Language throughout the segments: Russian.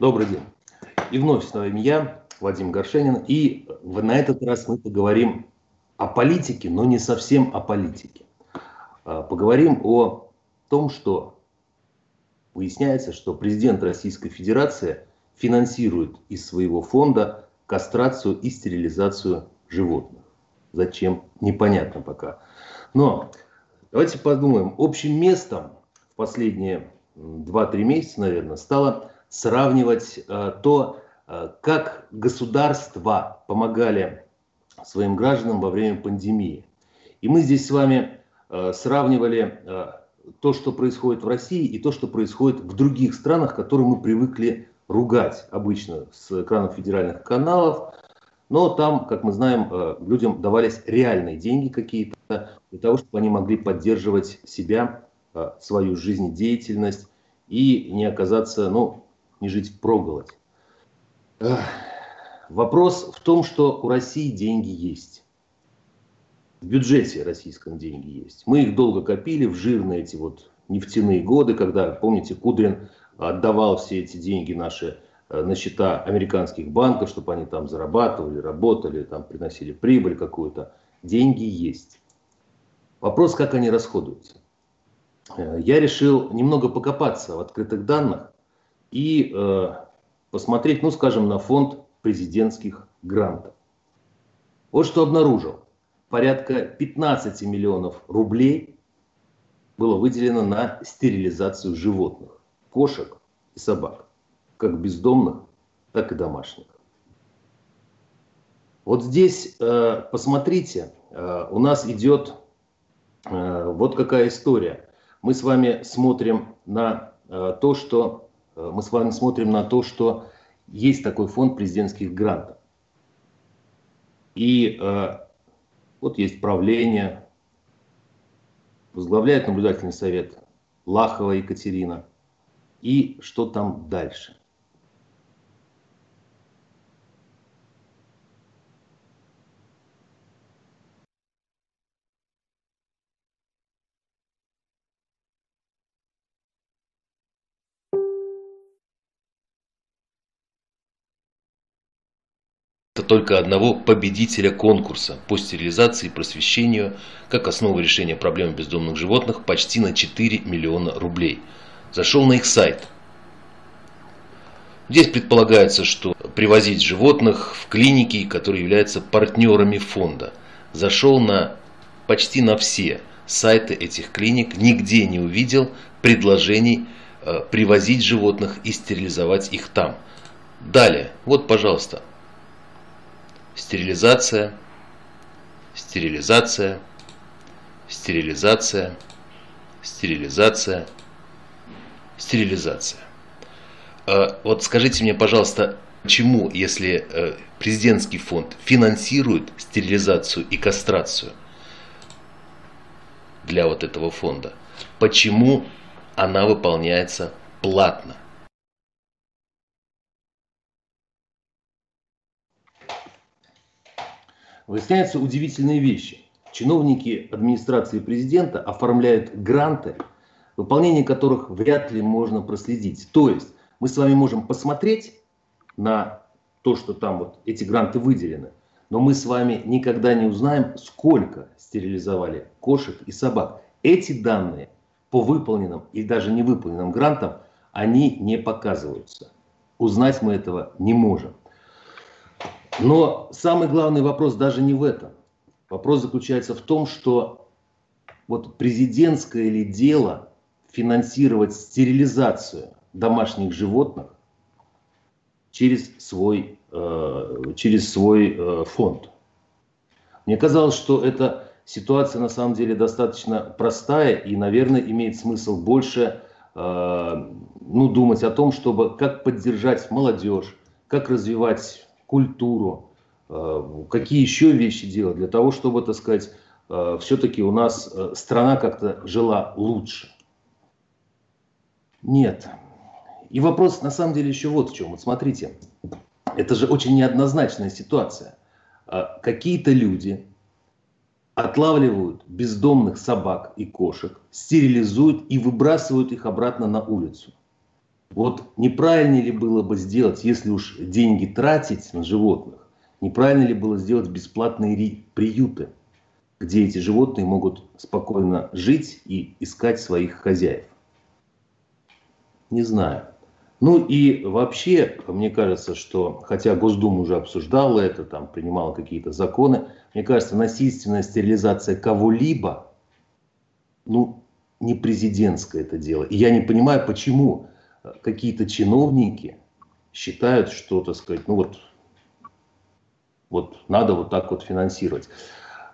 Добрый день. И вновь с вами я, Вадим Горшенин. И на этот раз мы поговорим о политике, но не совсем о политике. А, поговорим о том, что выясняется, что президент Российской Федерации финансирует из своего фонда кастрацию и стерилизацию животных. Зачем? Непонятно пока. Но давайте подумаем. Общим местом в последние 2-3 месяца, наверное, стало сравнивать э, то, э, как государства помогали своим гражданам во время пандемии. И мы здесь с вами э, сравнивали то, что происходит в России, и то, что происходит в других странах, которые мы привыкли ругать обычно с экранов федеральных каналов. Но там, как мы знаем, людям давались реальные деньги какие-то для того, чтобы они могли поддерживать себя, свою жизнедеятельность и не оказаться, ну, не жить проголодь. Вопрос в том, что у России деньги есть. В бюджете российском деньги есть. Мы их долго копили в жирные эти вот нефтяные годы, когда, помните, Кудрин отдавал все эти деньги наши э, на счета американских банков, чтобы они там зарабатывали, работали, там приносили прибыль какую-то. Деньги есть. Вопрос, как они расходуются. Э, я решил немного покопаться в открытых данных и э, посмотреть, ну скажем, на фонд президентских грантов. Вот что обнаружил. Порядка 15 миллионов рублей было выделено на стерилизацию животных, кошек и собак, как бездомных, так и домашних. Вот здесь, э, посмотрите, э, у нас идет э, вот какая история. Мы с вами смотрим на то, что Э, мы с вами смотрим на то, что есть такой фонд президентских грантов. И э, вот есть правление, возглавляет наблюдательный совет Лахова Екатерина. И что там дальше? Только одного победителя конкурса по стерилизации и просвещению как основа решения проблемы бездомных животных почти на 4 миллиона рублей. Зашел на их сайт. Здесь предполагается, что привозить животных в клиники, которые являются партнерами фонда. Зашел на почти на все сайты этих клиник, нигде не увидел предложений э, привозить животных и стерилизовать их там. Далее, вот, пожалуйста, стерилизация, стерилизация, стерилизация, стерилизация, стерилизация. А, вот скажите мне, пожалуйста, почему, если э, президентский фонд финансирует стерилизацию и кастрацию для вот этого фонда, почему она выполняется платно? Выясняются удивительные вещи. Чиновники администрации президента оформляют гранты, выполнение которых вряд ли можно проследить. То есть мы с вами можем посмотреть на то, что там вот эти гранты выделены, но мы с вами никогда не узнаем, сколько стерилизовали кошек и собак. Эти данные по выполненным и даже не выполненным грантам, они не показываются. Узнать мы этого не можем. Но самый главный вопрос даже не в этом. Вопрос заключается в том, что вот президентское ли дело финансировать стерилизацию домашних животных через свой, э, через свой э, фонд. Мне казалось, что эта ситуация на самом деле достаточно простая и, наверное, имеет смысл больше э, ну, думать о том, чтобы как поддержать молодежь, как развивать культуру, э, какие еще вещи делать для того, чтобы, так сказать, э, все-таки у нас э, страна как-то жила лучше. Нет. И вопрос на самом деле еще вот в чем. Вот смотрите, это же очень неоднозначная ситуация. Какие-то люди отлавливают бездомных собак и кошек, стерилизуют и выбрасывают их обратно на улицу. Вот неправильно ли было бы сделать, если уж деньги тратить на животных, неправильно ли было сделать бесплатные приюты, где эти животные могут спокойно жить и искать своих хозяев? Не знаю. Ну и вообще, мне кажется, что, хотя Госдума уже обсуждала это, там принимала какие-то законы, мне кажется, насильственная стерилизация кого-либо, ну, не президентское это дело. И я не понимаю, почему какие-то чиновники считают, что, так сказать, ну вот, вот надо вот так вот финансировать.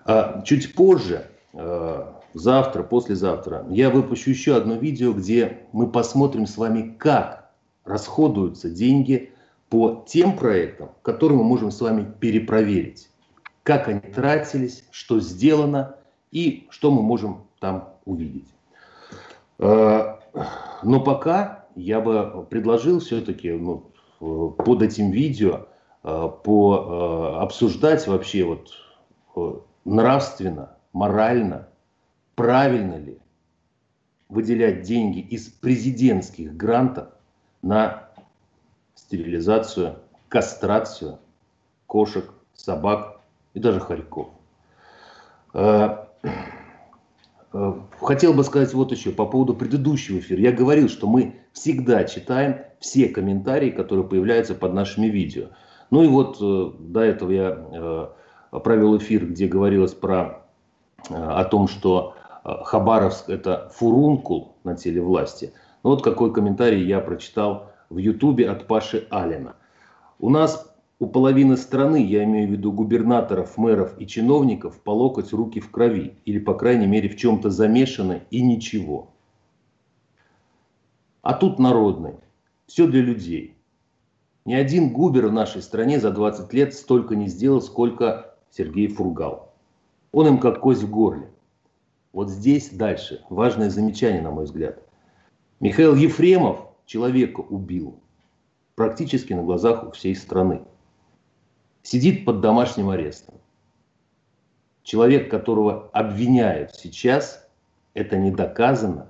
А чуть позже, э, завтра, послезавтра, я выпущу еще одно видео, где мы посмотрим с вами, как расходуются деньги по тем проектам, которые мы можем с вами перепроверить. Как они тратились, что сделано и что мы можем там увидеть. Э, но пока я бы предложил все-таки ну, под этим видео э, по, э, обсуждать вообще вот э, нравственно, морально, правильно ли выделять деньги из президентских грантов на стерилизацию, кастрацию кошек, собак и даже хорьков. Э, хотел бы сказать вот еще по поводу предыдущего эфира. Я говорил, что мы всегда читаем все комментарии, которые появляются под нашими видео. Ну и вот э, до этого я э, провел эфир, где говорилось про, о том, что Хабаровск это фурункул на теле власти. Ну вот какой комментарий я прочитал в Ютубе от Паши Алина. У нас у половины страны, я имею в виду губернаторов, мэров и чиновников, по локоть руки в крови. Или, по крайней мере, в чем-то замешаны и ничего. А тут народный. Все для людей. Ни один губер в нашей стране за 20 лет столько не сделал, сколько Сергей Фургал. Он им как кость в горле. Вот здесь дальше важное замечание, на мой взгляд. Михаил Ефремов человека убил практически на глазах у всей страны сидит под домашним арестом. Человек, которого обвиняют сейчас, это не доказано,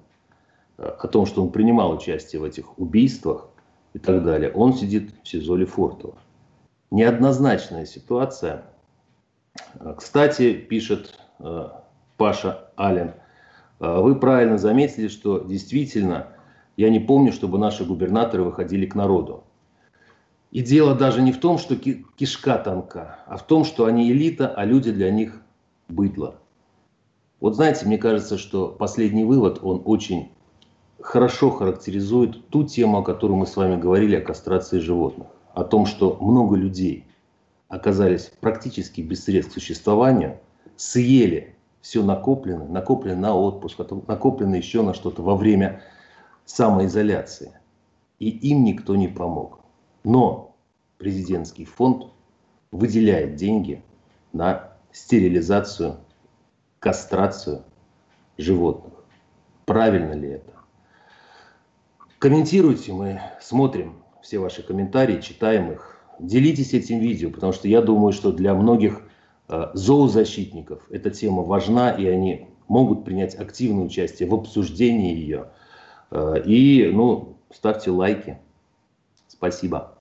э, о том, что он принимал участие в этих убийствах и так далее, он сидит в СИЗО Лефортово. Неоднозначная ситуация. Э, кстати, пишет э, Паша Ален, вы правильно заметили, что действительно я не помню, чтобы наши губернаторы выходили к народу. И дело даже не в том, что кишка тонка, а в том, что они элита, а люди для них быдло. Вот знаете, мне кажется, что последний вывод, он очень хорошо характеризует ту тему, о которой мы с вами говорили, о кастрации животных. О том, что много людей оказались практически без средств к существованию, съели все накопленное, накопленное на отпуск, накопленное еще на что-то во время самоизоляции. И им никто не помог. Но президентский фонд выделяет деньги на стерилизацию, кастрацию животных. Правильно ли это? Комментируйте, мы смотрим все ваши комментарии, читаем их. Делитесь этим видео, потому что я думаю, что для многих э, зоозащитников эта тема важна, и они могут принять активное участие в обсуждении ее. Э, и, ну, ставьте лайки. Спасибо.